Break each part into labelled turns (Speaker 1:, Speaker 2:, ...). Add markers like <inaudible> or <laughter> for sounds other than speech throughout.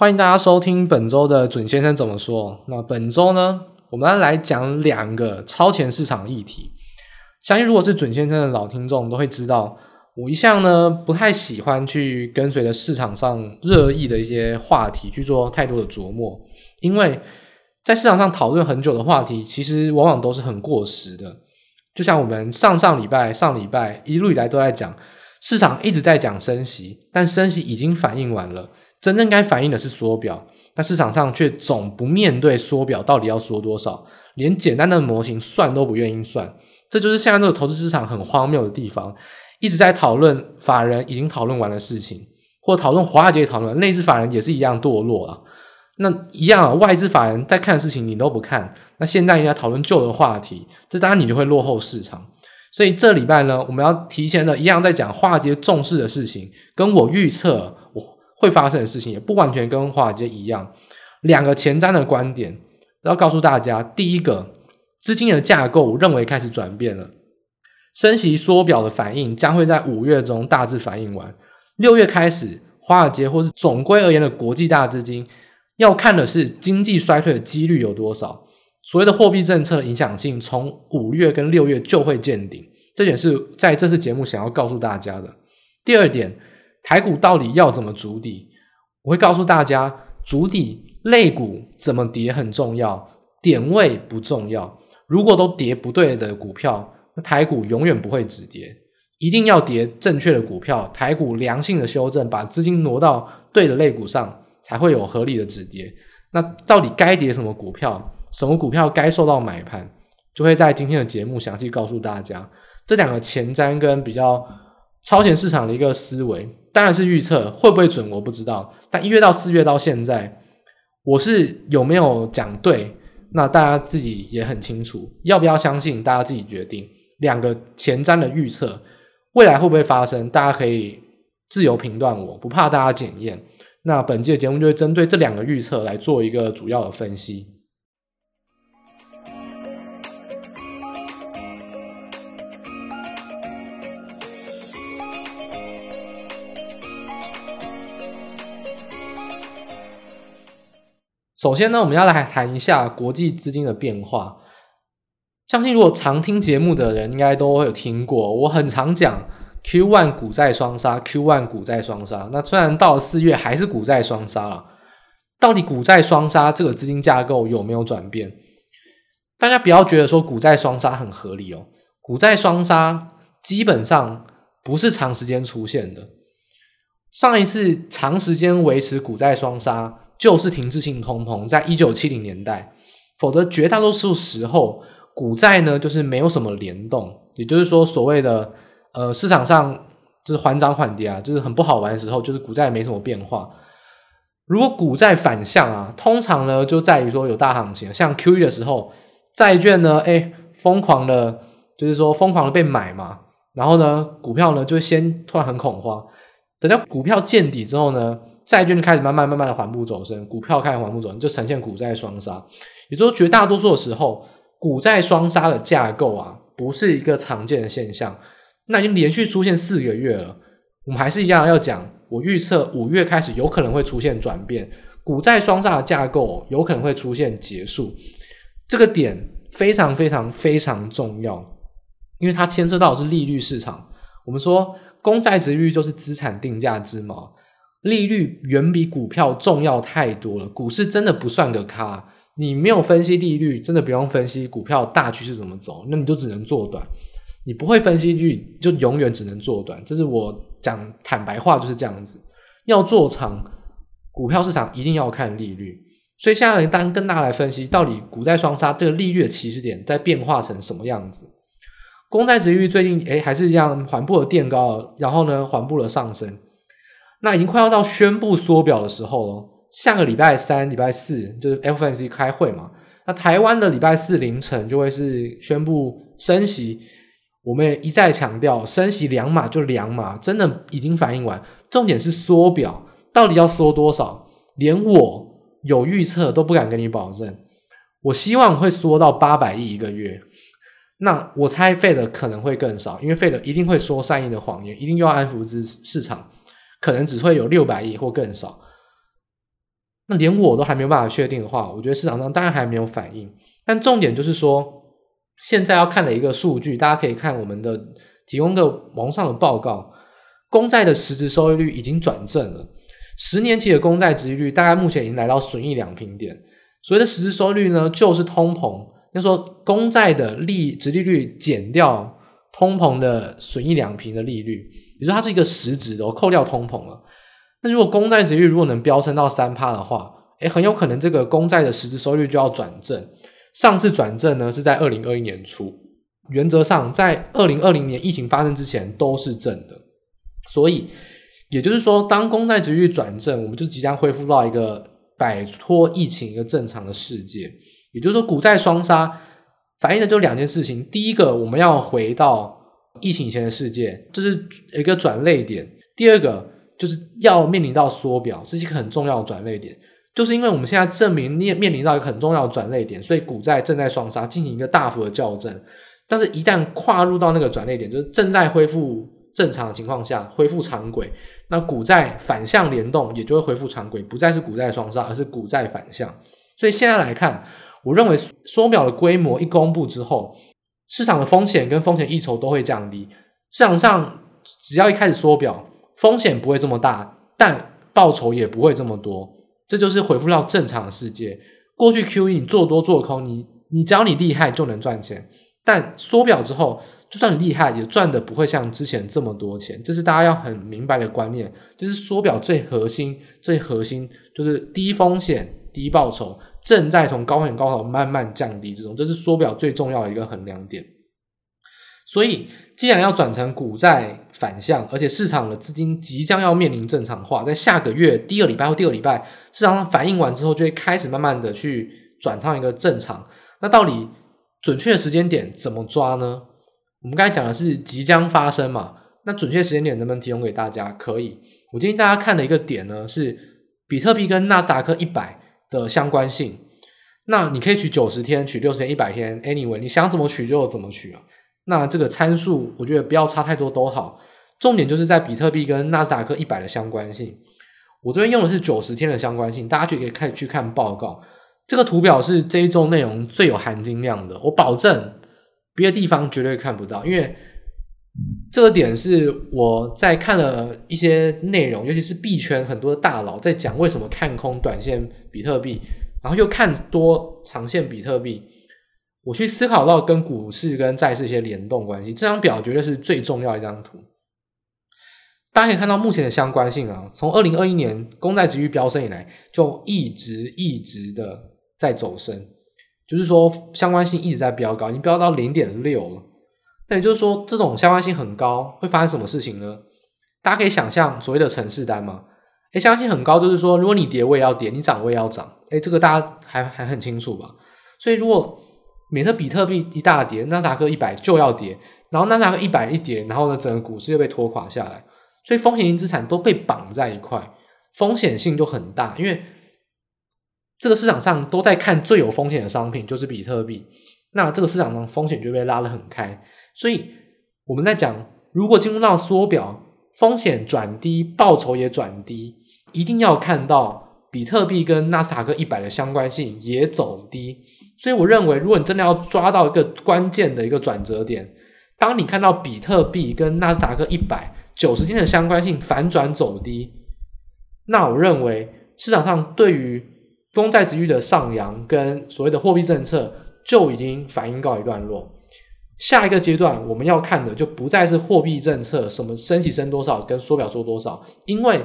Speaker 1: 欢迎大家收听本周的准先生怎么说。那本周呢，我们来讲两个超前市场议题。相信如果是准先生的老听众都会知道，我一向呢不太喜欢去跟随着市场上热议的一些话题去做太多的琢磨，因为在市场上讨论很久的话题，其实往往都是很过时的。就像我们上上礼拜、上礼拜一路以来都在讲，市场一直在讲升息，但升息已经反应完了。真正该反映的是缩表，但市场上却总不面对缩表到底要缩多少，连简单的模型算都不愿意算，这就是现在这个投资市场很荒谬的地方。一直在讨论法人已经讨论完的事情，或讨论华尔街讨论，内资法人也是一样堕落啊。那一样啊，外资法人在看的事情你都不看，那现在应该讨论旧的话题，这当然你就会落后市场。所以这礼拜呢，我们要提前的一样在讲华尔街重视的事情，跟我预测。会发生的事情也不完全跟华尔街一样，两个前瞻的观点要告诉大家：第一个，资金的架构认为开始转变了，升息缩表的反应将会在五月中大致反应完，六月开始，华尔街或是总归而言的国际大资金要看的是经济衰退的几率有多少，所谓的货币政策的影响性从五月跟六月就会见顶，这点是在这次节目想要告诉大家的。第二点。台股到底要怎么筑底？我会告诉大家，筑底类股怎么跌很重要，点位不重要。如果都跌不对的股票，那台股永远不会止跌。一定要跌正确的股票，台股良性的修正，把资金挪到对的类股上，才会有合理的止跌。那到底该跌什么股票？什么股票该受到买盘？就会在今天的节目详细告诉大家。这两个前瞻跟比较超前市场的一个思维。当然是预测会不会准，我不知道。但一月到四月到现在，我是有没有讲对？那大家自己也很清楚，要不要相信？大家自己决定。两个前瞻的预测，未来会不会发生？大家可以自由评断，我不怕大家检验。那本期的节目就会针对这两个预测来做一个主要的分析。首先呢，我们要来谈一下国际资金的变化。相信如果常听节目的人，应该都会有听过。我很常讲 “Q one 股债双杀 ”，“Q one 股债双杀。那虽然到了四月还是股债双杀了，到底股债双杀这个资金架构有没有转变？大家不要觉得说股债双杀很合理哦。股债双杀基本上不是长时间出现的。上一次长时间维持股债双杀。就是停滞性通膨，在一九七零年代，否则绝大多数时候，股债呢就是没有什么联动，也就是说，所谓的呃市场上就是缓涨缓跌啊，就是很不好玩的时候，就是股债没什么变化。如果股债反向啊，通常呢就在于说有大行情，像 QE 的时候，债券呢哎疯狂的，就是说疯狂的被买嘛，然后呢股票呢就先突然很恐慌，等到股票见底之后呢。债券就开始慢慢慢慢的缓步走升，股票开始缓步走升，就呈现股债双杀。也就是说，绝大多数的时候，股债双杀的架构啊，不是一个常见的现象。那已经连续出现四个月了，我们还是一样要讲，我预测五月开始有可能会出现转变，股债双杀的架构有可能会出现结束。这个点非常非常非常重要，因为它牵涉到的是利率市场。我们说，公债殖利率就是资产定价之锚。利率远比股票重要太多了，股市真的不算个咖。你没有分析利率，真的不用分析股票大趋势怎么走，那你就只能做短。你不会分析利率，就永远只能做短。这是我讲坦白话就是这样子。要做长，股票市场一定要看利率。所以现在当跟大家来分析，到底股债双杀这个利率的起始点在变化成什么样子？公债殖利率最近诶还是一样缓步的垫高，然后呢缓步的上升。那已经快要到宣布缩表的时候了。下个礼拜三、礼拜四就是 FOMC 开会嘛。那台湾的礼拜四凌晨就会是宣布升息。我们也一再强调，升息两码就两码，真的已经反应完。重点是缩表，到底要缩多少？连我有预测都不敢跟你保证。我希望会缩到八百亿一个月。那我猜费的可能会更少，因为费的一定会说善意的谎言，一定又要安抚之市场。可能只会有六百亿或更少。那连我都还没有办法确定的话，我觉得市场上当然还没有反应。但重点就是说，现在要看的一个数据，大家可以看我们的提供的网上的报告，公债的实质收益率已经转正了。十年期的公债殖利率大概目前已经来到损益两平点。所谓的实质收益率呢，就是通膨，就说公债的利殖利率减掉通膨的损益两平的利率，也就是它是一个实质的，我扣掉通膨了。那如果公债殖利率如果能飙升到三趴的话，诶，很有可能这个公债的实质收益率就要转正。上次转正呢是在二零二一年初，原则上在二零二零年疫情发生之前都是正的，所以。也就是说，当公债殖率转正，我们就即将恢复到一个摆脱疫情一个正常的世界。也就是说，股债双杀反映的就两件事情：第一个，我们要回到疫情以前的世界，这是一个转捩点；第二个，就是要面临到缩表，这是一个很重要的转捩点。就是因为我们现在证明面面临到一个很重要的转捩点，所以股债正在双杀进行一个大幅的校正。但是，一旦跨入到那个转捩点，就是正在恢复。正常的情况下恢复常轨，那股债反向联动也就会恢复常轨，不再是股债双杀，而是股债反向。所以现在来看，我认为缩表的规模一公布之后，市场的风险跟风险溢酬都会降低。市场上只要一开始缩表，风险不会这么大，但报酬也不会这么多。这就是恢复到正常的世界。过去 QE 你做多做空，你你只要你厉害就能赚钱，但缩表之后。就算你厉害，也赚的不会像之前这么多钱。这是大家要很明白的观念。这是缩表最核心、最核心，就是低风险、低报酬，正在从高点高报酬慢慢降低之中。这是缩表最重要的一个衡量点。所以，既然要转成股债反向，而且市场的资金即将要面临正常化，在下个月第二礼拜或第二礼拜，市场上反应完之后，就会开始慢慢的去转上一个正常。那到底准确的时间点怎么抓呢？我们刚才讲的是即将发生嘛？那准确时间点能不能提供给大家？可以。我建议大家看的一个点呢是比特币跟纳斯达克一百的相关性。那你可以取九十天、取六十天、一百天，anyway，你想怎么取就怎么取啊。那这个参数我觉得不要差太多都好。重点就是在比特币跟纳斯达克一百的相关性。我这边用的是九十天的相关性，大家就可以看去看报告。这个图表是这一周内容最有含金量的，我保证。别的地方绝对看不到，因为这个点是我在看了一些内容，尤其是币圈很多的大佬在讲为什么看空短线比特币，然后又看多长线比特币，我去思考到跟股市跟债市一些联动关系。这张表绝对是最重要一张图，大家可以看到目前的相关性啊，从二零二一年公债殖利率飙升以来，就一直一直的在走升。就是说，相关性一直在飙高，已经飙到零点六了。那也就是说，这种相关性很高，会发生什么事情呢？大家可以想象所谓的城市单吗。诶，相关性很高，就是说，如果你跌，我也要跌；你涨，我也要涨。诶，这个大家还还很清楚吧？所以，如果免得比特币一大跌，纳达克一百就要跌，然后纳达克一百一跌，然后呢，整个股市又被拖垮下来，所以风险性资产都被绑在一块，风险性就很大，因为。这个市场上都在看最有风险的商品，就是比特币。那这个市场上风险就被拉得很开。所以我们在讲，如果进入到缩表，风险转低，报酬也转低，一定要看到比特币跟纳斯达克一百的相关性也走低。所以我认为，如果你真的要抓到一个关键的一个转折点，当你看到比特币跟纳斯达克一百九十天的相关性反转走低，那我认为市场上对于公债殖率的上扬跟所谓的货币政策就已经反应告一段落，下一个阶段我们要看的就不再是货币政策什么升息升多少跟缩表缩多少，因为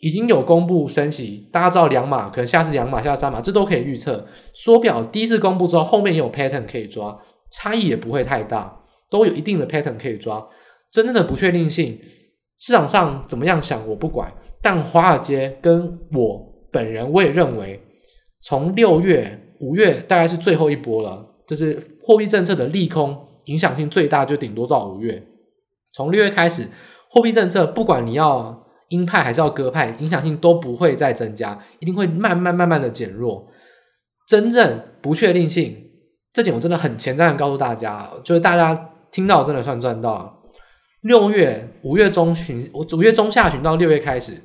Speaker 1: 已经有公布升息，大家知道两码，可能下次两码，下次三码，这都可以预测。缩表第一次公布之后，后面也有 pattern 可以抓，差异也不会太大，都有一定的 pattern 可以抓。真正的不确定性，市场上怎么样想我不管，但华尔街跟我本人我也认为。从六月、五月大概是最后一波了，就是货币政策的利空影响性最大，就顶多到五月。从六月开始，货币政策不管你要鹰派还是要鸽派，影响性都不会再增加，一定会慢慢慢慢的减弱。真正不确定性，这点我真的很前瞻的告诉大家，就是大家听到真的算赚到。六月、五月中旬，我五月中下旬到六月开始，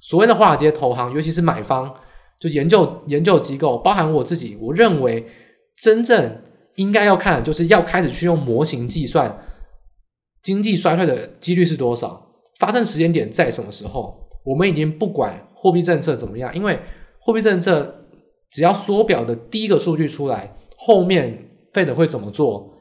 Speaker 1: 所谓的华尔街投行，尤其是买方。就研究研究机构，包含我自己，我认为真正应该要看的就是要开始去用模型计算经济衰退的几率是多少，发生时间点在什么时候。我们已经不管货币政策怎么样，因为货币政策只要缩表的第一个数据出来，后面 Fed 会怎么做，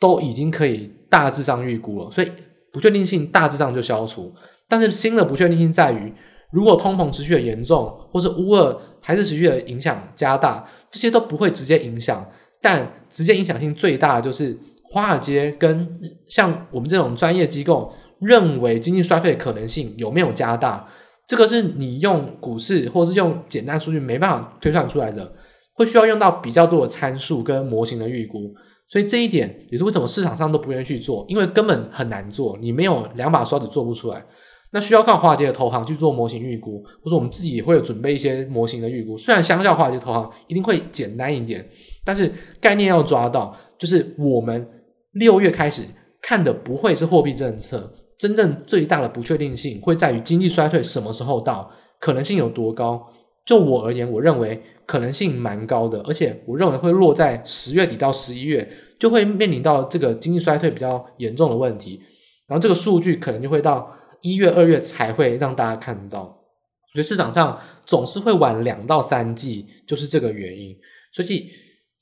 Speaker 1: 都已经可以大致上预估了，所以不确定性大致上就消除。但是新的不确定性在于，如果通膨持续的严重，或是乌俄还是持续的影响加大，这些都不会直接影响，但直接影响性最大的就是华尔街跟像我们这种专业机构认为经济衰退的可能性有没有加大，这个是你用股市或者是用简单数据没办法推算出来的，会需要用到比较多的参数跟模型的预估。所以这一点也是为什么市场上都不愿意去做，因为根本很难做，你没有两把刷子做不出来。那需要靠华尔街的投行去做模型预估，或者我们自己也会有准备一些模型的预估。虽然相较华尔街投行一定会简单一点，但是概念要抓到，就是我们六月开始看的不会是货币政策，真正最大的不确定性会在于经济衰退什么时候到，可能性有多高。就我而言，我认为可能性蛮高的，而且我认为会落在十月底到十一月，就会面临到这个经济衰退比较严重的问题，然后这个数据可能就会到。一月、二月才会让大家看到，所以市场上总是会晚两到三季，就是这个原因。所以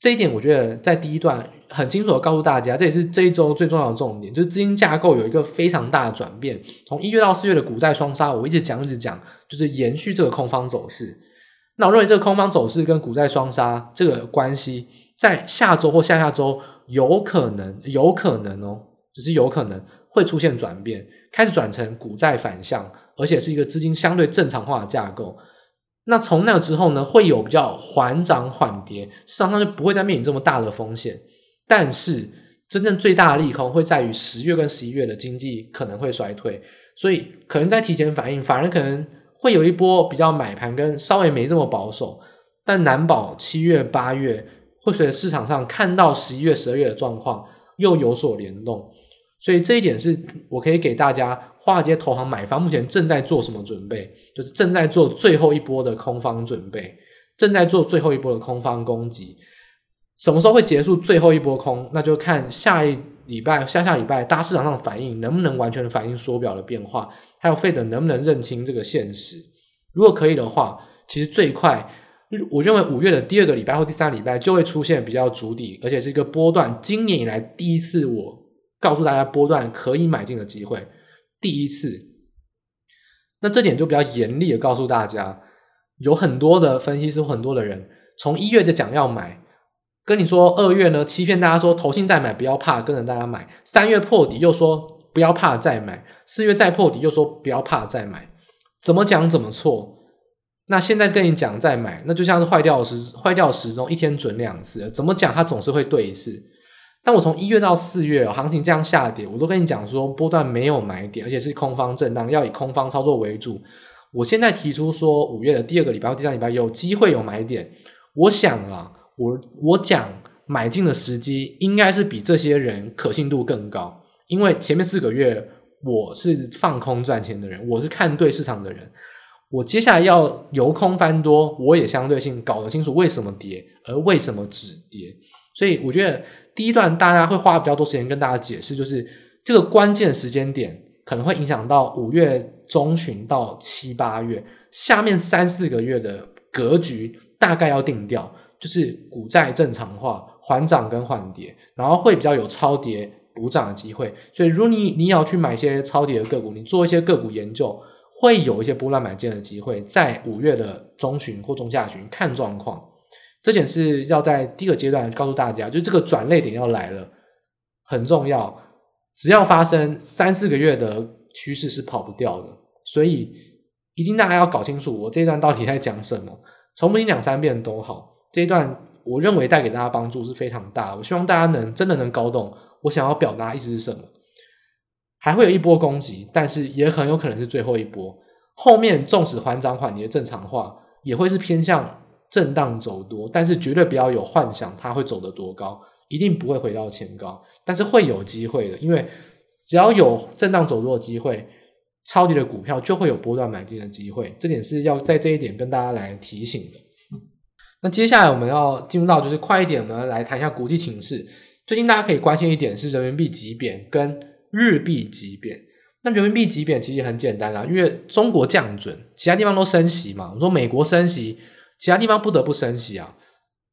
Speaker 1: 这一点，我觉得在第一段很清楚的告诉大家，这也是这一周最重要的重点，就是资金架构有一个非常大的转变。从一月到四月的股债双杀，我一直讲一直讲，就是延续这个空方走势。那我认为这个空方走势跟股债双杀这个关系，在下周或下下周有可能，有可能哦，只是有可能。会出现转变，开始转成股债反向，而且是一个资金相对正常化的架构。那从那之后呢，会有比较缓涨缓跌，市场上就不会再面临这么大的风险。但是真正最大的利空会在于十月跟十一月的经济可能会衰退，所以可能在提前反应，反而可能会有一波比较买盘跟稍微没这么保守，但难保七月八月会随着市场上看到十一月十二月的状况又有所联动。所以这一点是我可以给大家，华尔街投行买方目前正在做什么准备？就是正在做最后一波的空方准备，正在做最后一波的空方攻击。什么时候会结束最后一波空？那就看下一礼拜、下下礼拜大市场上的反应能不能完全的反映缩表的变化，还有费德能不能认清这个现实。如果可以的话，其实最快，我认为五月的第二个礼拜或第三礼拜就会出现比较足底，而且是一个波段，今年以来第一次我。告诉大家波段可以买进的机会，第一次，那这点就比较严厉的告诉大家，有很多的分析师，很多的人从一月就讲要买，跟你说二月呢欺骗大家说投信再买不要怕，跟着大家买，三月破底又说不要怕再买，四月再破底又说不要怕再买，怎么讲怎么错，那现在跟你讲再买，那就像是坏掉时坏掉时钟一天准两次，怎么讲它总是会对一次。但我从一月到四月，行情这样下跌，我都跟你讲说波段没有买点，而且是空方震荡，要以空方操作为主。我现在提出说五月的第二个礼拜第三礼拜有机会有买点，我想啊，我我讲买进的时机应该是比这些人可信度更高，因为前面四个月我是放空赚钱的人，我是看对市场的人，我接下来要由空翻多，我也相对性搞得清楚为什么跌，而为什么止跌，所以我觉得。第一段大家会花比较多时间跟大家解释，就是这个关键时间点可能会影响到五月中旬到七八月，下面三四个月的格局大概要定调，就是股债正常化、缓涨跟缓跌，然后会比较有超跌补涨的机会。所以如果你你要去买一些超跌的个股，你做一些个股研究，会有一些波段买进的机会，在五月的中旬或中下旬看状况。这点是要在第一个阶段告诉大家，就这个转捩点要来了，很重要。只要发生三四个月的趋势是跑不掉的，所以一定大家要搞清楚我这一段到底在讲什么。重复听两三遍都好，这一段我认为带给大家帮助是非常大。我希望大家能真的能搞懂我想要表达意思是什么。还会有一波攻击，但是也很有可能是最后一波。后面纵使缓涨缓跌正常化，也会是偏向。震荡走多，但是绝对不要有幻想它会走得多高，一定不会回到前高，但是会有机会的，因为只要有震荡走多的机会，超跌的股票就会有波段买进的机会，这点是要在这一点跟大家来提醒的。那接下来我们要进入到就是快一点，我们来谈一下国际情势。最近大家可以关心一点是人民币急贬跟日币急贬。那人民币急贬其实很简单啦，因为中国降准，其他地方都升息嘛。我说美国升息，其他地方不得不升息啊。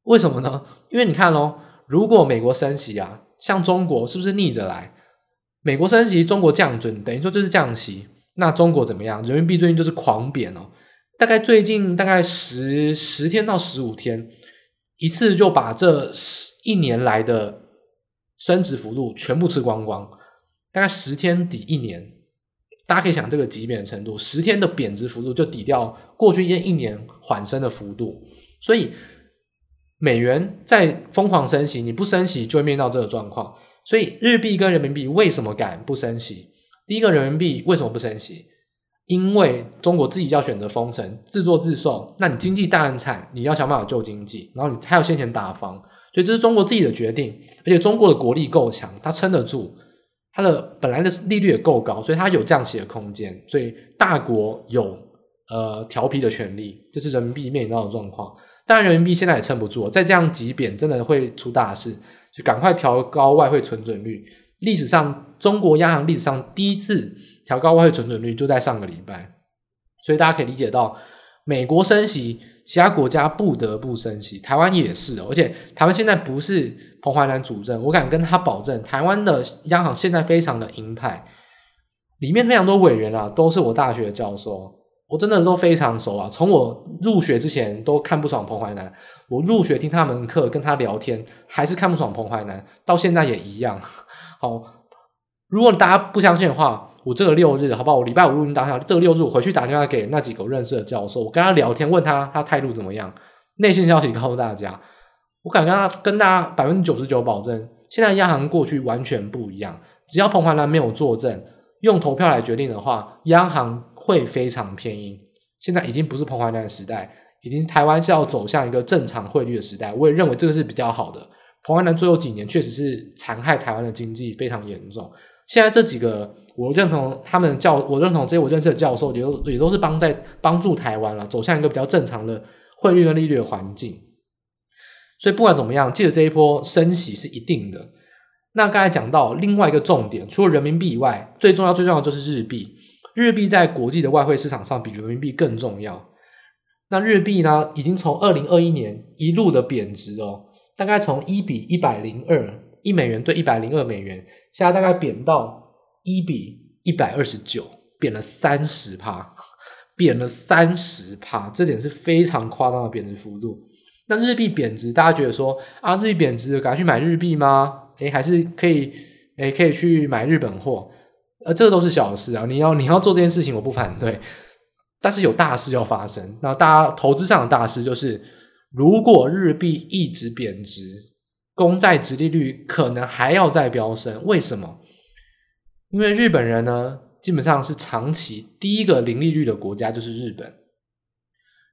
Speaker 1: 为什么呢？因为你看咯，如果美国升息啊，像中国是不是逆着来？美国升息，中国降准，等于说就是降息。那中国怎么样？人民币最近就是狂贬哦，大概最近大概十十天到十五天，一次就把这一年来的升值幅度全部吃光光。大概十天抵一年，大家可以想这个急贬的程度，十天的贬值幅度就抵掉过去一一年缓升的幅度。所以美元在疯狂升息，你不升息就会面到这个状况。所以日币跟人民币为什么敢不升息？第一个，人民币为什么不升息？因为中国自己要选择封城，自作自受。那你经济大难产，你要想办法救经济，然后你还要先前打房，所以这是中国自己的决定。而且中国的国力够强，它撑得住，它的本来的利率也够高，所以它有降息的空间。所以大国有呃调皮的权利，这是人民币面临到的状况。但，人民币现在也撑不住，再这样急贬，真的会出大事，就赶快调高外汇存准率。历史上，中国央行历史上第一次调高外汇存准率就在上个礼拜，所以大家可以理解到，美国升息，其他国家不得不升息，台湾也是，而且台湾现在不是彭淮南主政，我敢跟他保证，台湾的央行现在非常的鹰派，里面非常多委员啊，都是我大学的教授。我真的都非常熟啊！从我入学之前都看不爽彭淮南，我入学听他们课跟他聊天还是看不爽彭淮南，到现在也一样。<laughs> 好，如果大家不相信的话，我这个六日，好不好？我礼拜五录音当下，这个六日我回去打电话给那几个我认识的教授，我跟他聊天，问他他态度怎么样。内线消息告诉大家，我敢跟他跟大家百分之九十九保证，现在央行过去完全不一样。只要彭淮南没有作证，用投票来决定的话，央行。会非常偏硬，现在已经不是彭淮南的时代，已经台湾是要走向一个正常汇率的时代。我也认为这个是比较好的。彭淮南最后几年确实是残害台湾的经济非常严重。现在这几个我认同他们教，我认同这些我认识的教授也都也都是帮在帮助台湾了，走向一个比较正常的汇率跟利率的环境。所以不管怎么样，记得这一波升息是一定的。那刚才讲到另外一个重点，除了人民币以外，最重要最重要的就是日币。日币在国际的外汇市场上比人民币更重要。那日币呢，已经从二零二一年一路的贬值哦，大概从一比一百零二，一美元兑一百零二美元，现在大概贬到一比一百二十九，贬了三十趴，贬了三十趴，这点是非常夸张的贬值幅度。那日币贬值，大家觉得说啊，日币贬值，赶快去买日币吗？诶，还是可以，诶，可以去买日本货。呃，这都是小事啊！你要你要做这件事情，我不反对，但是有大事要发生。那大家投资上的大事就是，如果日币一直贬值，公债殖利率可能还要再飙升。为什么？因为日本人呢，基本上是长期第一个零利率的国家，就是日本。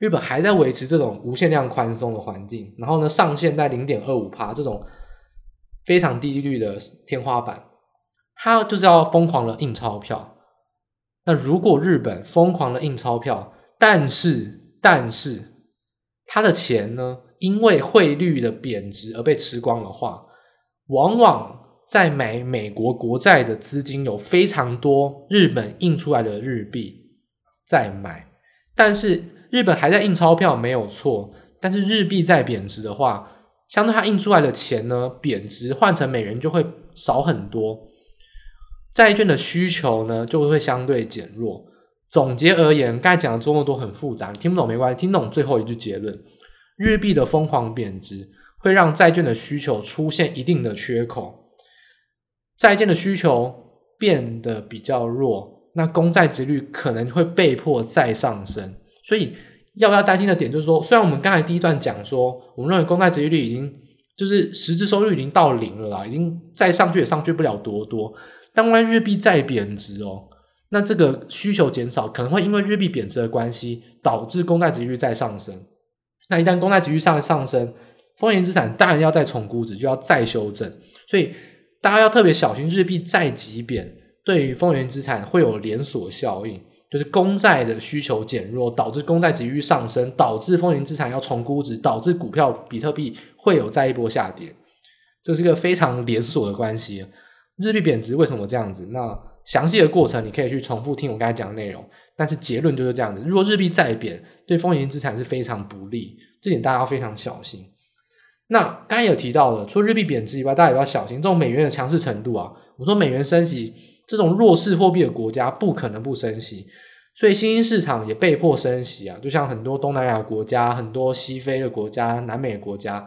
Speaker 1: 日本还在维持这种无限量宽松的环境，然后呢，上限在零点二五趴这种非常低利率的天花板。他就是要疯狂的印钞票。那如果日本疯狂的印钞票，但是但是他的钱呢，因为汇率的贬值而被吃光的话，往往在买美国国债的资金有非常多日本印出来的日币在买，但是日本还在印钞票没有错，但是日币在贬值的话，相对它印出来的钱呢，贬值换成美元就会少很多。债券的需求呢，就会相对减弱。总结而言，刚才讲的这么多很复杂，你听不懂没关系，听懂最后一句结论：日币的疯狂贬值会让债券的需求出现一定的缺口，债券的需求变得比较弱，那公债殖率可能会被迫再上升。所以要不要担心的点就是说，虽然我们刚才第一段讲说，我们认为公债殖率已经就是实质收益率已经到零了啦，已经再上去也上去不了多多。当万日币再贬值哦，那这个需求减少，可能会因为日币贬值的关系，导致公债殖率再上升。那一旦公债殖利率上上升，风险资产当然要再重估值，就要再修正。所以大家要特别小心，日币再急贬，对于风险资产会有连锁效应，就是公债的需求减弱，导致公债殖利率上升，导致风险资产要重估值，导致股票比特币会有再一波下跌。这是一个非常连锁的关系。日币贬值为什么这样子？那详细的过程你可以去重复听我刚才讲的内容，但是结论就是这样子。如果日币再贬，对风险资产是非常不利，这点大家要非常小心。那刚才有提到的，除了日币贬值以外，大家也要小心这种美元的强势程度啊。我说美元升息。这种弱势货币的国家不可能不升息，所以新兴市场也被迫升息啊。就像很多东南亚国家、很多西非的国家、南美的国家，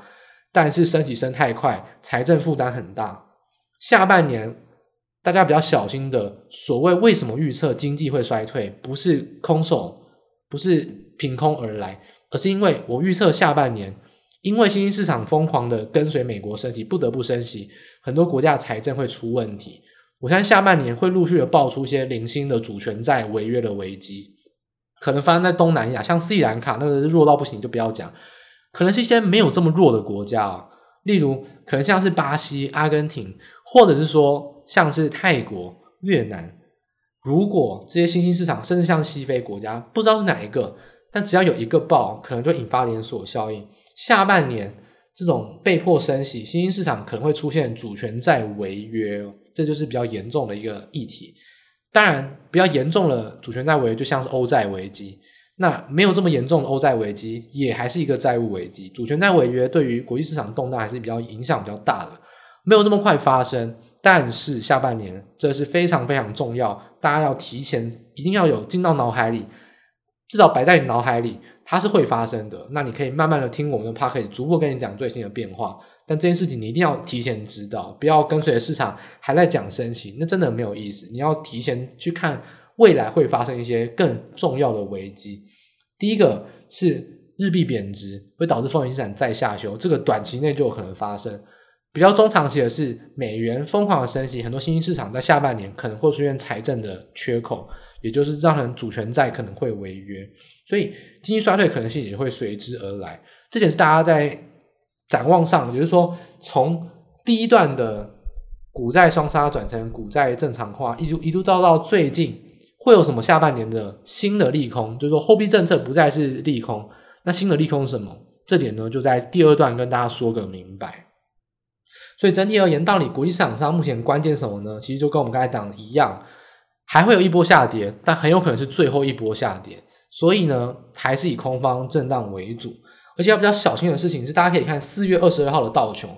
Speaker 1: 但是升息升太快，财政负担很大。下半年大家比较小心的，所谓为什么预测经济会衰退，不是空手，不是凭空而来，而是因为我预测下半年，因为新兴市场疯狂的跟随美国升息，不得不升息，很多国家的财政会出问题。我相信下半年会陆续的爆出一些零星的主权债违约的危机，可能发生在东南亚，像斯里兰卡那个弱到不行就不要讲，可能是一些没有这么弱的国家啊，例如可能像是巴西、阿根廷，或者是说像是泰国、越南。如果这些新兴市场，甚至像西非国家，不知道是哪一个，但只要有一个爆，可能就引发连锁效应。下半年这种被迫升息，新兴市场可能会出现主权债违约。这就是比较严重的一个议题。当然，比较严重的主权债违约，就像是欧债危机。那没有这么严重的欧债危机，也还是一个债务危机。主权债违约对于国际市场动荡还是比较影响比较大的，没有那么快发生。但是下半年这是非常非常重要，大家要提前，一定要有进到脑海里，至少摆在你脑海里，它是会发生的。那你可以慢慢的听我们的 podcast，逐步跟你讲最新的变化。但这件事情你一定要提前知道，不要跟随着市场还在讲升息，那真的没有意思。你要提前去看未来会发生一些更重要的危机。第一个是日币贬值会导致风险资产再下修，这个短期内就有可能发生。比较中长期的是美元疯狂的升息，很多新兴市场在下半年可能会出现财政的缺口，也就是让人主权债可能会违约，所以经济衰退可能性也会随之而来。这点是大家在。展望上，也就是说，从第一段的股债双杀转成股债正常化，一路一度到到最近，会有什么下半年的新的利空？就是说，货币政策不再是利空，那新的利空是什么？这点呢，就在第二段跟大家说个明白。所以整体而言，到底国际市场上目前关键什么呢？其实就跟我们刚才讲的一样，还会有一波下跌，但很有可能是最后一波下跌。所以呢，还是以空方震荡为主。而且要比较小心的事情是，大家可以看四月二十二号的道琼。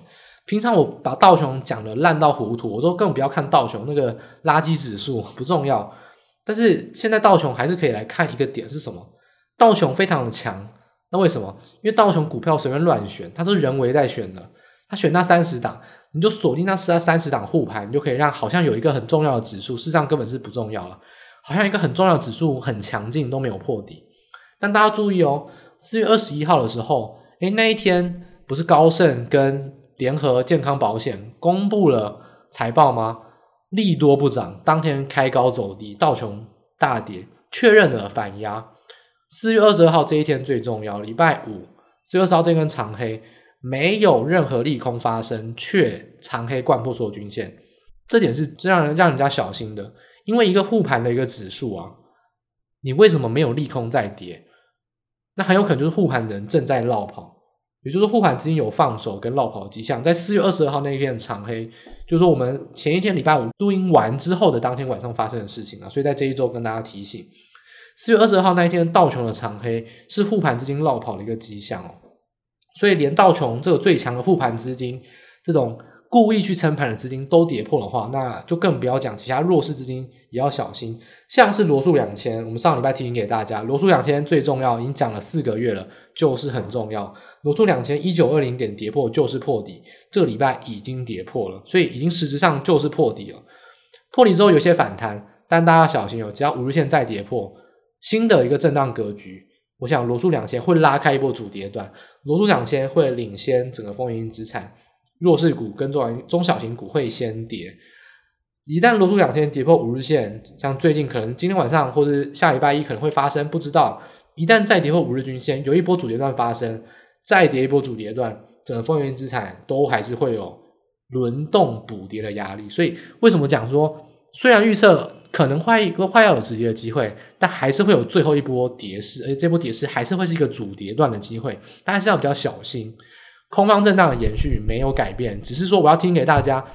Speaker 1: 平常我把道琼讲的烂到糊涂，我说根本不要看道琼那个垃圾指数不重要。但是现在道琼还是可以来看一个点是什么？道琼非常的强，那为什么？因为道琼股票随便乱选，它都是人为在选的。他选那三十档，你就锁定那十三三十档护盘，你就可以让好像有一个很重要的指数，事实上根本是不重要了。好像一个很重要的指数很强劲都没有破底。但大家注意哦。四月二十一号的时候，诶，那一天不是高盛跟联合健康保险公布了财报吗？利多不涨，当天开高走低，道琼大跌，确认了反压。四月二十二号这一天最重要，礼拜五，四月二十号这根长黑没有任何利空发生，却长黑掼破所有均线，这点是让人让人家小心的，因为一个护盘的一个指数啊，你为什么没有利空在跌？那很有可能就是护盘人正在落跑，也就是护盘资金有放手跟落跑迹象。在四月二十二号那一天的长黑，就是说我们前一天礼拜五录音完之后的当天晚上发生的事情啊。所以在这一周跟大家提醒，四月二十二号那一天道琼的长黑是护盘资金落跑的一个迹象哦。所以连道琼这个最强的护盘资金这种。故意去撑盘的资金都跌破的话，那就更不要讲其他弱势资金也要小心。像是罗素两千，我们上礼拜提醒给大家，罗素两千最重要，已经讲了四个月了，就是很重要。罗素两千一九二零点跌破就是破底，这个礼拜已经跌破了，所以已经实质上就是破底了。破底之后有些反弹，但大家要小心哦，只要五日线再跌破，新的一个震荡格局，我想罗素两千会拉开一波主跌段，罗素两千会领先整个风云资产。弱势股跟中中小型股会先跌，一旦罗素两千跌破五日线，像最近可能今天晚上或者下礼拜一可能会发生，不知道。一旦再跌破五日均线，有一波主跌段发生，再跌一波主跌段，整个风云资产都还是会有轮动补跌的压力。所以为什么讲说虽然预测可能会快要有止跌的机会，但还是会有最后一波跌势，而且这波跌势还是会是一个主跌段的机会，大家是要比较小心。空方震荡的延续没有改变，只是说我要听给大家，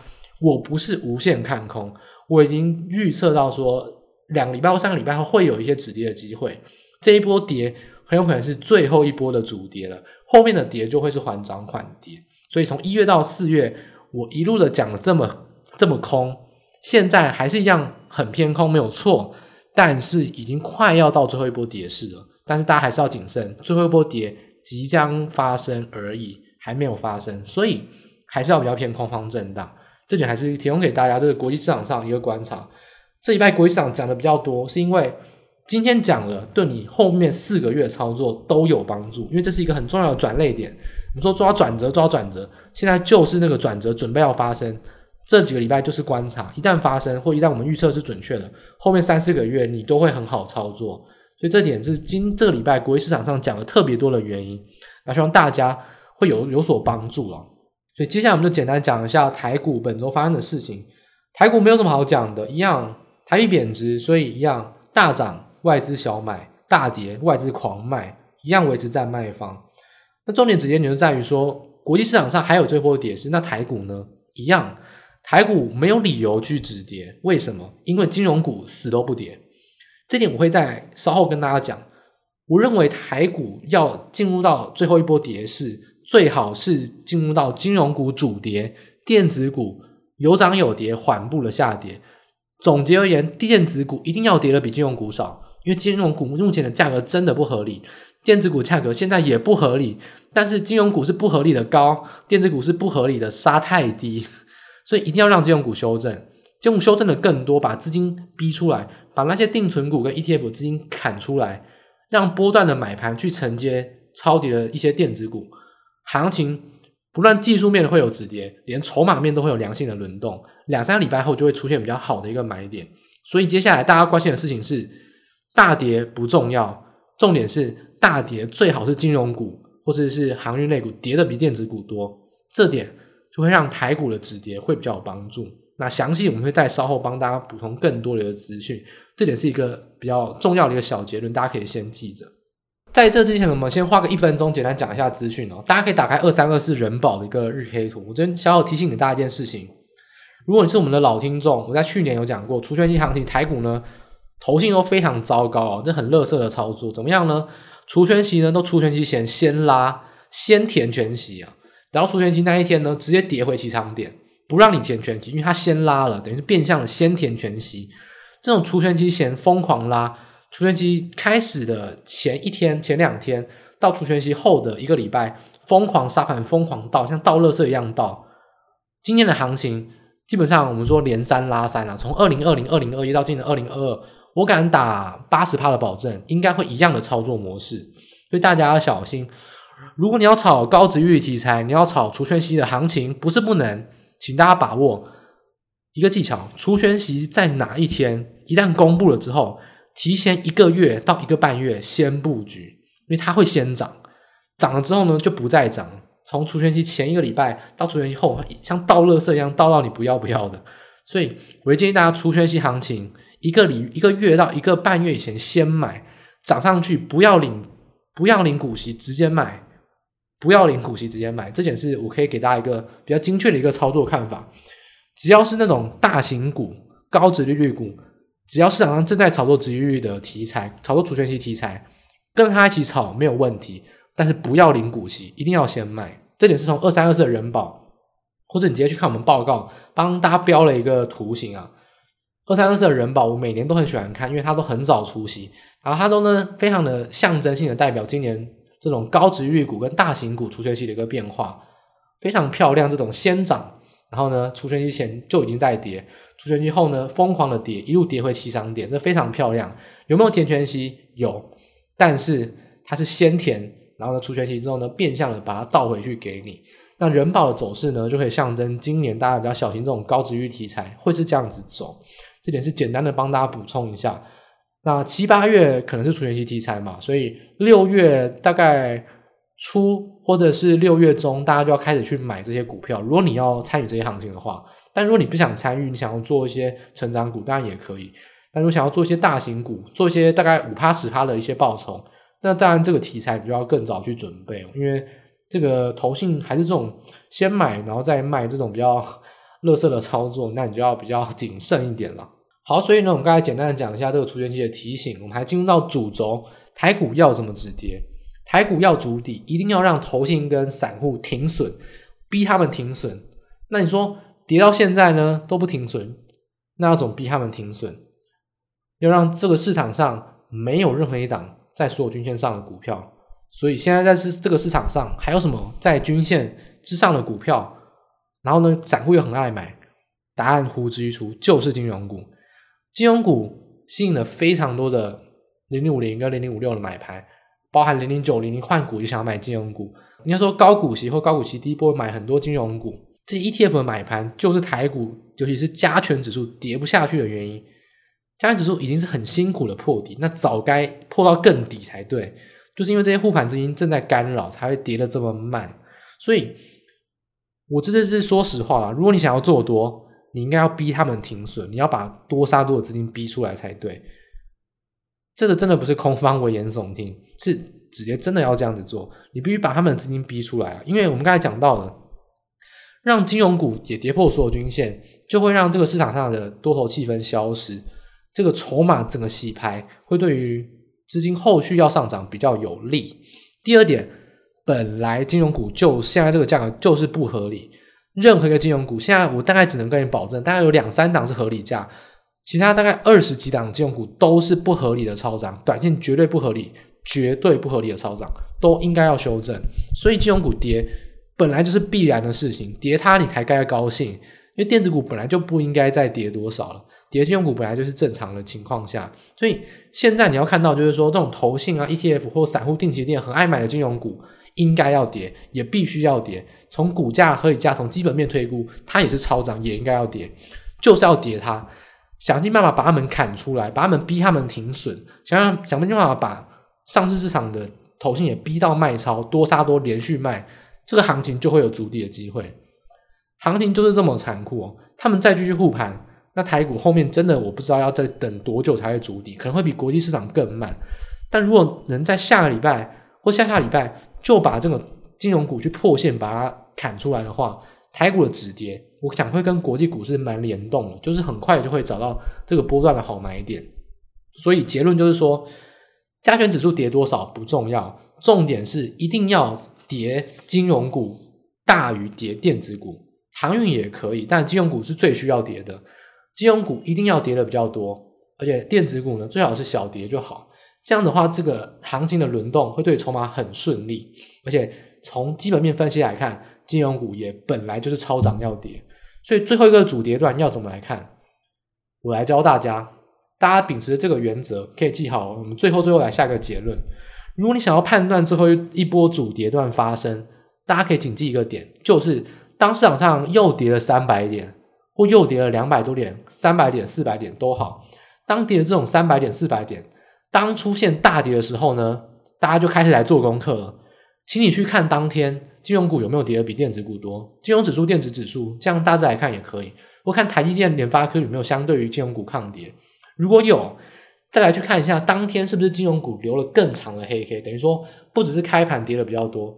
Speaker 1: 我不是无限看空，我已经预测到说两个礼拜或三个礼拜后会有一些止跌的机会，这一波跌很有可能是最后一波的主跌了，后面的跌就会是缓涨缓跌。所以从一月到四月，我一路的讲了这么这么空，现在还是一样很偏空，没有错，但是已经快要到最后一波跌势了，但是大家还是要谨慎，最后一波跌即将发生而已。还没有发生，所以还是要比较偏空方震荡。这点还是提供给大家，这个国际市场上一个观察。这一拜国际市场讲的比较多，是因为今天讲了，对你后面四个月操作都有帮助，因为这是一个很重要的转捩点。我们说抓转折，抓转折，现在就是那个转折准备要发生。这几个礼拜就是观察，一旦发生或一旦我们预测是准确的，后面三四个月你都会很好操作。所以这点是今这个礼拜国际市场上讲的特别多的原因。那希望大家。会有有所帮助了，所以接下来我们就简单讲一下台股本周发生的事情。台股没有什么好讲的，一样台币贬值，所以一样大涨，外资小买；大跌，外资狂卖，一样维持在卖方。那重点直接点就在于说，国际市场上还有这波跌势，那台股呢？一样，台股没有理由去止跌，为什么？因为金融股死都不跌。这点我会在稍后跟大家讲。我认为台股要进入到最后一波跌势。最好是进入到金融股主跌，电子股有涨有跌，缓步的下跌。总结而言，电子股一定要跌的比金融股少，因为金融股目前的价格真的不合理，电子股价格现在也不合理，但是金融股是不合理的高，电子股是不合理的杀太低，所以一定要让金融股修正，金融修正的更多，把资金逼出来，把那些定存股跟 ETF 资金砍出来，让波段的买盘去承接超跌的一些电子股。行情不论技术面会有止跌，连筹码面都会有良性的轮动，两三个礼拜后就会出现比较好的一个买点。所以接下来大家关心的事情是，大跌不重要，重点是大跌最好是金融股或者是航运类股跌的比电子股多，这点就会让台股的止跌会比较有帮助。那详细我们会再稍后帮大家补充更多的一个资讯，这点是一个比较重要的一个小结论，大家可以先记着。在这之前呢，我们先花个一分钟，简单讲一下资讯哦。大家可以打开二三二四人保的一个日 K 图。我这边小小提醒给大家一件事情：如果你是我们的老听众，我在去年有讲过，除权息行情台股呢，投信都非常糟糕哦，这很垃圾的操作。怎么样呢？除权息呢，都除权息前先拉，先填权息啊，然后除权息那一天呢，直接跌回起涨点，不让你填权息，因为它先拉了，等于是变相的先填权息。这种除权息前疯狂拉。除权息开始的前一天、前两天到除权息后的一个礼拜，疯狂杀盘、疯狂倒，像倒垃圾一样倒。今年的行情基本上我们说连三拉三啊，从二零二零、二零二一到今年二零二二，我敢打八十趴的保证，应该会一样的操作模式。所以大家要小心，如果你要炒高殖利率题材，你要炒除权息的行情，不是不能，请大家把握一个技巧：除权息在哪一天一旦公布了之后。提前一个月到一个半月先布局，因为它会先涨，涨了之后呢就不再涨。从除权息前一个礼拜到除权息后，像倒垃圾一样倒到你不要不要的。所以我会建议大家除权息行情一个礼一个月到一个半月以前先买，涨上去不要领不要领股息直接买，不要领股息直接买。这点是我可以给大家一个比较精确的一个操作看法。只要是那种大型股、高殖利率股。只要市场上正在炒作殖利率的题材，炒作除权息题材，跟他一起炒没有问题，但是不要领股息，一定要先卖。这点是从二三二四的人保，或者你直接去看我们报告，帮大家标了一个图形啊。二三二四的人保，我每年都很喜欢看，因为它都很早出息，然后它都呢非常的象征性的代表今年这种高殖利率股跟大型股除权息的一个变化，非常漂亮。这种先涨，然后呢除权息前就已经在跌。除权息后呢，疯狂的跌，一路跌回起涨点，这非常漂亮。有没有填权息？有，但是它是先填，然后呢，除权息之后呢，变相的把它倒回去给你。那人保的走势呢，就可以象征今年大家比较小心这种高殖利率题材会是这样子走。这点是简单的帮大家补充一下。那七八月可能是除权息题材嘛，所以六月大概初或者是六月中，大家就要开始去买这些股票。如果你要参与这些行情的话，但如果你不想参与，你想要做一些成长股，当然也可以。但如果想要做一些大型股，做一些大概五趴十趴的一些报酬，那当然这个题材你就要更早去准备，因为这个投信还是这种先买然后再卖这种比较 <laughs> 乐色的操作，那你就要比较谨慎一点了。好，所以呢，我们刚才简单的讲一下这个除权期的提醒，我们还进入到主轴，台股要怎么止跌？台股要筑底，一定要让投信跟散户停损，逼他们停损。那你说跌到现在呢都不停损，那要怎么逼他们停损？要让这个市场上没有任何一档在所有均线上的股票。所以现在在这这个市场上还有什么在均线之上的股票？然后呢，散户又很爱买，答案呼之欲出，就是金融股。金融股吸引了非常多的零零五零跟零零五六的买盘。包含零零九零零换股就想要买金融股，应该说高股息或高股息第一波买很多金融股，这 ETF 的买盘就是台股，尤其是加权指数跌不下去的原因。加权指数已经是很辛苦的破底，那早该破到更底才对，就是因为这些护盘资金正在干扰，才会跌得这么慢。所以，我这次是说实话啦，如果你想要做多，你应该要逼他们停损，你要把多杀多的资金逼出来才对。这个真的不是空方危言耸听，是直接真的要这样子做。你必须把他们的资金逼出来啊！因为我们刚才讲到了，让金融股也跌破所有均线，就会让这个市场上的多头气氛消失，这个筹码整个洗牌，会对于资金后续要上涨比较有利。第二点，本来金融股就现在这个价格就是不合理，任何一个金融股现在我大概只能跟你保证，大概有两三档是合理价。其他大概二十几档金融股都是不合理的超涨，短线绝对不合理，绝对不合理的超涨，都应该要修正。所以金融股跌本来就是必然的事情，跌它你才该高兴，因为电子股本来就不应该再跌多少了，跌金融股本来就是正常的情况下。所以现在你要看到就是说，这种投信啊、ETF 或散户定期定很爱买的金融股，应该要跌，也必须要跌。从股价、合理价、从基本面推估，它也是超涨，也应该要跌，就是要跌它。想尽办法把他们砍出来，把他们逼他们停损，想想想尽办法把上市市场的投信也逼到卖超，多杀多连续卖，这个行情就会有筑底的机会。行情就是这么残酷哦，他们再继续护盘，那台股后面真的我不知道要再等多久才会筑底，可能会比国际市场更慢。但如果能在下个礼拜或下下礼拜就把这个金融股去破线把它砍出来的话，台股的止跌。我想会跟国际股市蛮联动的，就是很快就会找到这个波段的好买点。所以结论就是说，加权指数跌多少不重要，重点是一定要跌金融股大于跌电子股，航运也可以，但金融股是最需要跌的。金融股一定要跌的比较多，而且电子股呢最好是小跌就好。这样的话，这个行情的轮动会对筹码很顺利，而且从基本面分析来看，金融股也本来就是超涨要跌。所以最后一个主跌段要怎么来看？我来教大家，大家秉持这个原则可以记好。我们最后最后来下一个结论：如果你想要判断最后一波主跌段发生，大家可以谨记一个点，就是当市场上又跌了三百点，或又跌了两百多点、三百点、四百点都好，当跌了这种三百点、四百点，当出现大跌的时候呢，大家就开始来做功课了，请你去看当天。金融股有没有跌得比电子股多？金融指数、电子指数，这样大致来看也可以。我看台积电、联发科有没有相对于金融股抗跌？如果有，再来去看一下当天是不是金融股留了更长的黑 K，等于说不只是开盘跌的比较多，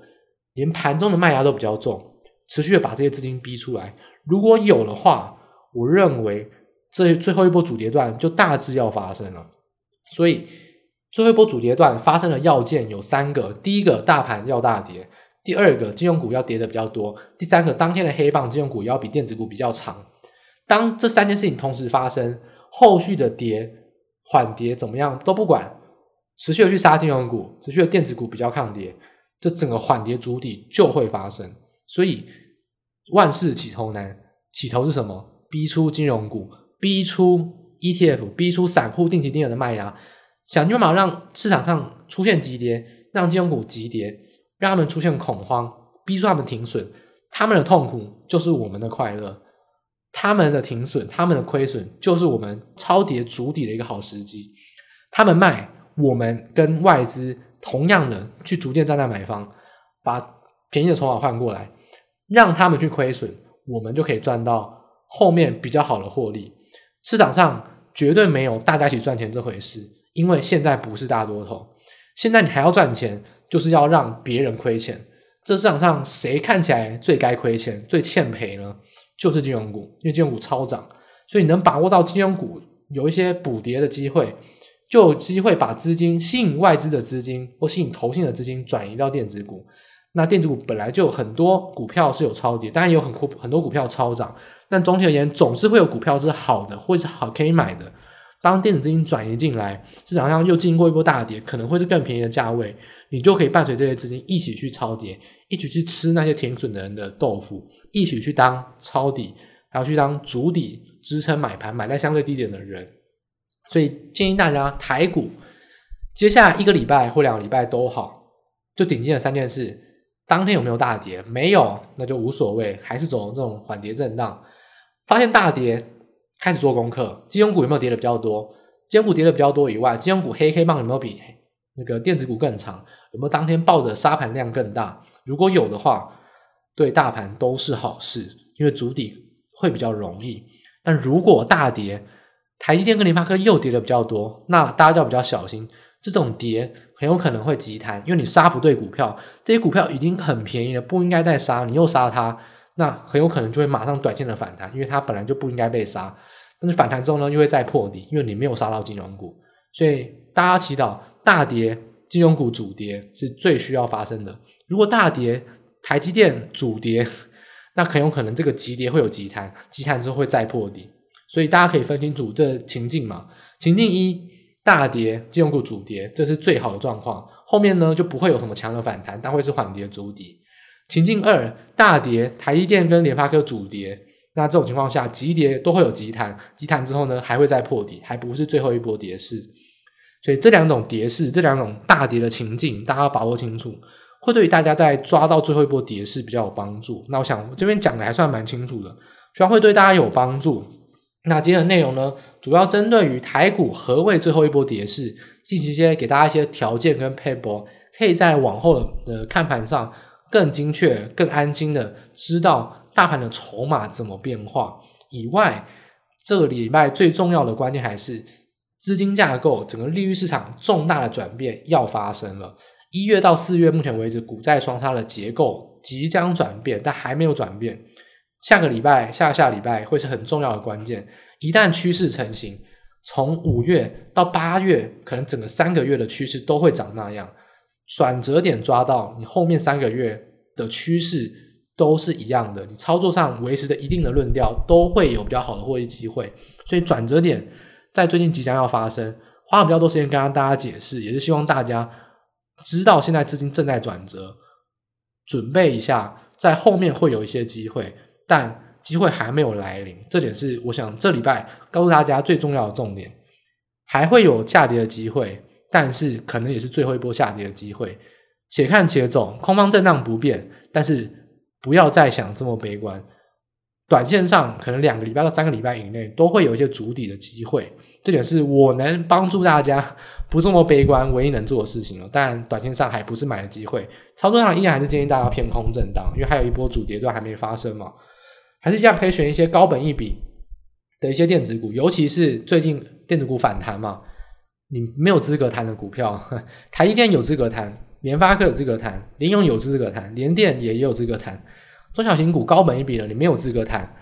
Speaker 1: 连盘中的卖压都比较重，持续的把这些资金逼出来。如果有的话，我认为这最后一波主跌段就大致要发生了。所以最后一波主跌段发生的要件有三个：第一个，大盘要大跌。第二个，金融股要跌的比较多；第三个，当天的黑棒金融股要比电子股比较长。当这三件事情同时发生，后续的跌缓跌怎么样都不管，持续的去杀金融股，持续的电子股比较抗跌，这整个缓跌主底就会发生。所以万事起头难，起头是什么？逼出金融股，逼出 ETF，逼出散户定期定额的卖压，想尽办法让市场上出现急跌，让金融股急跌。让他们出现恐慌，逼出他们停损，他们的痛苦就是我们的快乐，他们的停损，他们的亏损就是我们超跌筑底的一个好时机。他们卖，我们跟外资同样的去逐渐站在买方，把便宜的筹码换过来，让他们去亏损，我们就可以赚到后面比较好的获利。市场上绝对没有大家一起赚钱这回事，因为现在不是大多头，现在你还要赚钱，就是要让别人亏钱。这市场上谁看起来最该亏钱、最欠赔呢？就是金融股，因为金融股超涨，所以你能把握到金融股有一些补跌的机会，就有机会把资金吸引外资的资金或吸引投信的资金转移到电子股。那电子股本来就有很多股票是有超跌，当然有很很多股票超涨。但总体而言，总是会有股票是好的，或是好可以买的。当电子资金转移进来，市场上又经过一波大跌，可能会是更便宜的价位，你就可以伴随这些资金一起去抄跌，一起去吃那些停损的人的豆腐，一起去当抄底，还要去当主底支撑买盘，买在相对低点的人。所以建议大家，台股接下来一个礼拜或两个礼拜都好，就顶尖的三件事。当天有没有大跌？没有，那就无所谓，还是走这种缓跌震荡。发现大跌，开始做功课。金融股有没有跌的比较多？金融股跌的比较多以外，金融股黑黑棒有没有比那个电子股更长？有没有当天报的杀盘量更大？如果有的话，对大盘都是好事，因为筑底会比较容易。但如果大跌，台积电跟联发科又跌的比较多，那大家就要比较小心。这种跌很有可能会急弹，因为你杀不对股票，这些股票已经很便宜了，不应该再杀，你又杀它，那很有可能就会马上短线的反弹，因为它本来就不应该被杀。但是反弹之后呢，又会再破底，因为你没有杀到金融股，所以大家祈祷大跌，金融股主跌是最需要发生的。如果大跌，台积电主跌，<laughs> 那很有可能这个急跌会有急弹，急弹之后会再破底，所以大家可以分清楚这情境嘛。情境一。大跌，金融股主跌，这是最好的状况。后面呢就不会有什么强的反弹，但会是缓跌筑底。情境二，大跌，台积电跟联发科主跌，那这种情况下，急跌都会有急弹，急弹之后呢还会再破底，还不是最后一波跌势。所以这两种跌势，这两种大跌的情境，大家要把握清楚，会对于大家在抓到最后一波跌势比较有帮助。那我想我这边讲的还算蛮清楚的，希望会对大家有帮助。那今天的内容呢，主要针对于台股何谓最后一波跌势，进行一些给大家一些条件跟配博，可以在往后的呃看盘上更精确、更安心的知道大盘的筹码怎么变化。以外，这个礼拜最重要的关键还是资金架构，整个利率市场重大的转变要发生了。一月到四月，目前为止股债双杀的结构即将转变，但还没有转变。下个礼拜、下下礼拜会是很重要的关键。一旦趋势成型，从五月到八月，可能整个三个月的趋势都会长那样。转折点抓到，你后面三个月的趋势都是一样的。你操作上维持着一定的论调，都会有比较好的获利机会。所以转折点在最近即将要发生，花了比较多时间跟大家解释，也是希望大家知道现在资金正在转折，准备一下，在后面会有一些机会。但机会还没有来临，这点是我想这礼拜告诉大家最重要的重点。还会有下跌的机会，但是可能也是最后一波下跌的机会。且看且走，空方震荡不变，但是不要再想这么悲观。短线上可能两个礼拜到三个礼拜以内都会有一些筑底的机会，这点是我能帮助大家不这么悲观唯一能做的事情了。但短线上还不是买的机会，操作上依然还是建议大家偏空震荡，因为还有一波主跌段还没发生嘛。还是一样可以选一些高本一比的一些电子股，尤其是最近电子股反弹嘛，你没有资格谈的股票，<laughs> 台积电有资格谈，联发科有资格谈，联用有资格谈，联电也有资格谈，中小型股高本一比了你没有资格谈，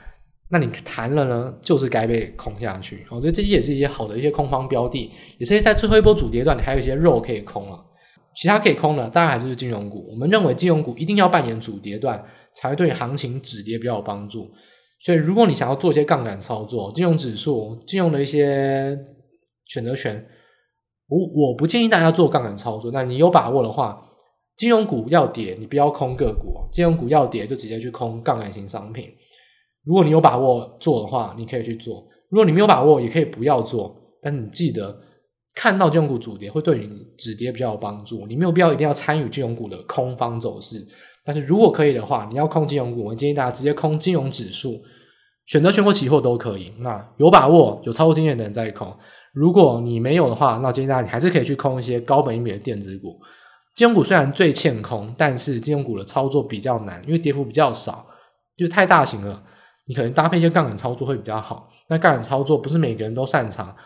Speaker 1: 那你谈了呢，就是该被空下去。我觉得这些也是一些好的一些空方标的，也是在最后一波主跌段，你还有一些肉可以空了。其他可以空的，当然还是金融股。我们认为金融股一定要扮演主跌段。才会对行情止跌比较有帮助，所以如果你想要做一些杠杆操作、金融指数、金融的一些选择权，我我不建议大家做杠杆操作。那你有把握的话，金融股要跌，你不要空个股；金融股要跌，就直接去空杠杆型商品。如果你有把握做的话，你可以去做；如果你没有把握，也可以不要做。但你记得，看到金融股主跌会对你止跌比较有帮助，你没有必要一定要参与金融股的空方走势。但是如果可以的话，你要空金融股，我建议大家直接空金融指数，选择全国期货都可以。那有把握、有操作经验的人再空。如果你没有的话，那建议大家你还是可以去空一些高本益比的电子股。金融股虽然最欠空，但是金融股的操作比较难，因为跌幅比较少，就太大型了。你可能搭配一些杠杆操作会比较好。那杠杆操作不是每个人都擅长，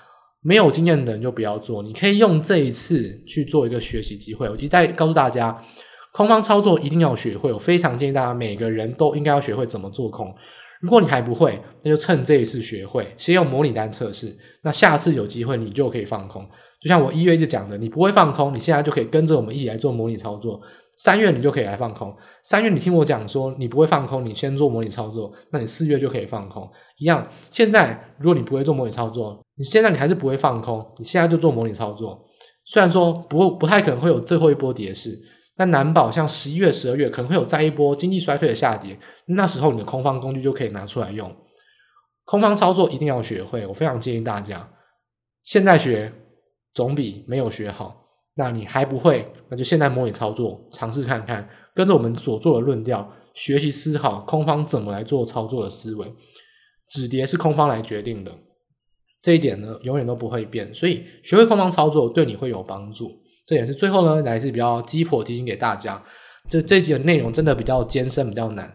Speaker 1: 没有经验的人就不要做。你可以用这一次去做一个学习机会。我一再告诉大家，空方操作一定要学会。我非常建议大家每个人都应该要学会怎么做空。如果你还不会，那就趁这一次学会，先用模拟单测试。那下次有机会你就可以放空。就像我一月就讲的，你不会放空，你现在就可以跟着我们一起来做模拟操作。三月你就可以来放空。三月你听我讲说你不会放空，你先做模拟操作，那你四月就可以放空。一样，现在如果你不会做模拟操作，你现在你还是不会放空，你现在就做模拟操作。虽然说不不太可能会有最后一波跌势，那难保像十一月、十二月可能会有再一波经济衰退的下跌，那时候你的空方工具就可以拿出来用。空方操作一定要学会，我非常建议大家现在学总比没有学好。那你还不会，那就现在模拟操作，尝试看看，跟着我们所做的论调，学习思考空方怎么来做操作的思维。止跌是空方来决定的，这一点呢，永远都不会变。所以学会空方操作对你会有帮助。这也是最后呢，来自比较鸡婆提醒给大家。这这集的内容真的比较艰深，比较难，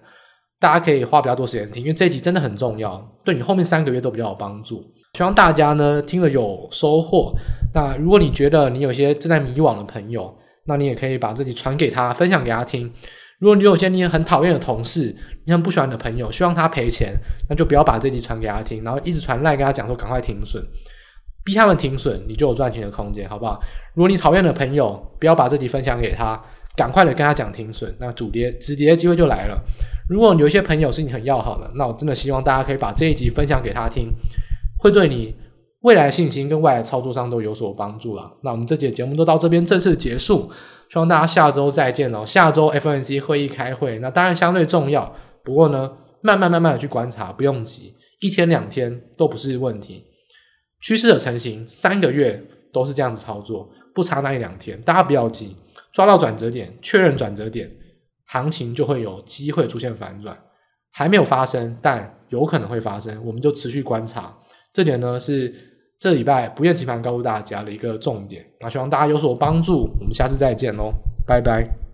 Speaker 1: 大家可以花比较多时间听，因为这一集真的很重要，对你后面三个月都比较有帮助。希望大家呢听了有收获。那如果你觉得你有些正在迷惘的朋友，那你也可以把这集传给他，分享给他听。如果你有些你很讨厌的同事，你很不喜欢的朋友，希望他赔钱，那就不要把这集传给他听，然后一直传赖跟他讲说赶快停损，逼他们停损，你就有赚钱的空间，好不好？如果你讨厌的朋友，不要把这集分享给他，赶快的跟他讲停损，那主跌止跌的机会就来了。如果有一些朋友是你很要好的，那我真的希望大家可以把这一集分享给他听，会对你。未来信心跟未来操作上都有所帮助了。那我们这节节目都到这边正式结束，希望大家下周再见哦。下周 FNC 会议开会，那当然相对重要。不过呢，慢慢慢慢的去观察，不用急，一天两天都不是问题。趋势的成型，三个月都是这样子操作，不差那一两天。大家不要急，抓到转折点，确认转折点，行情就会有机会出现反转。还没有发生，但有可能会发生，我们就持续观察。这点呢是。这礼拜不厌其烦告诉大家的一个重点，那希望大家有所帮助，我们下次再见喽，拜拜。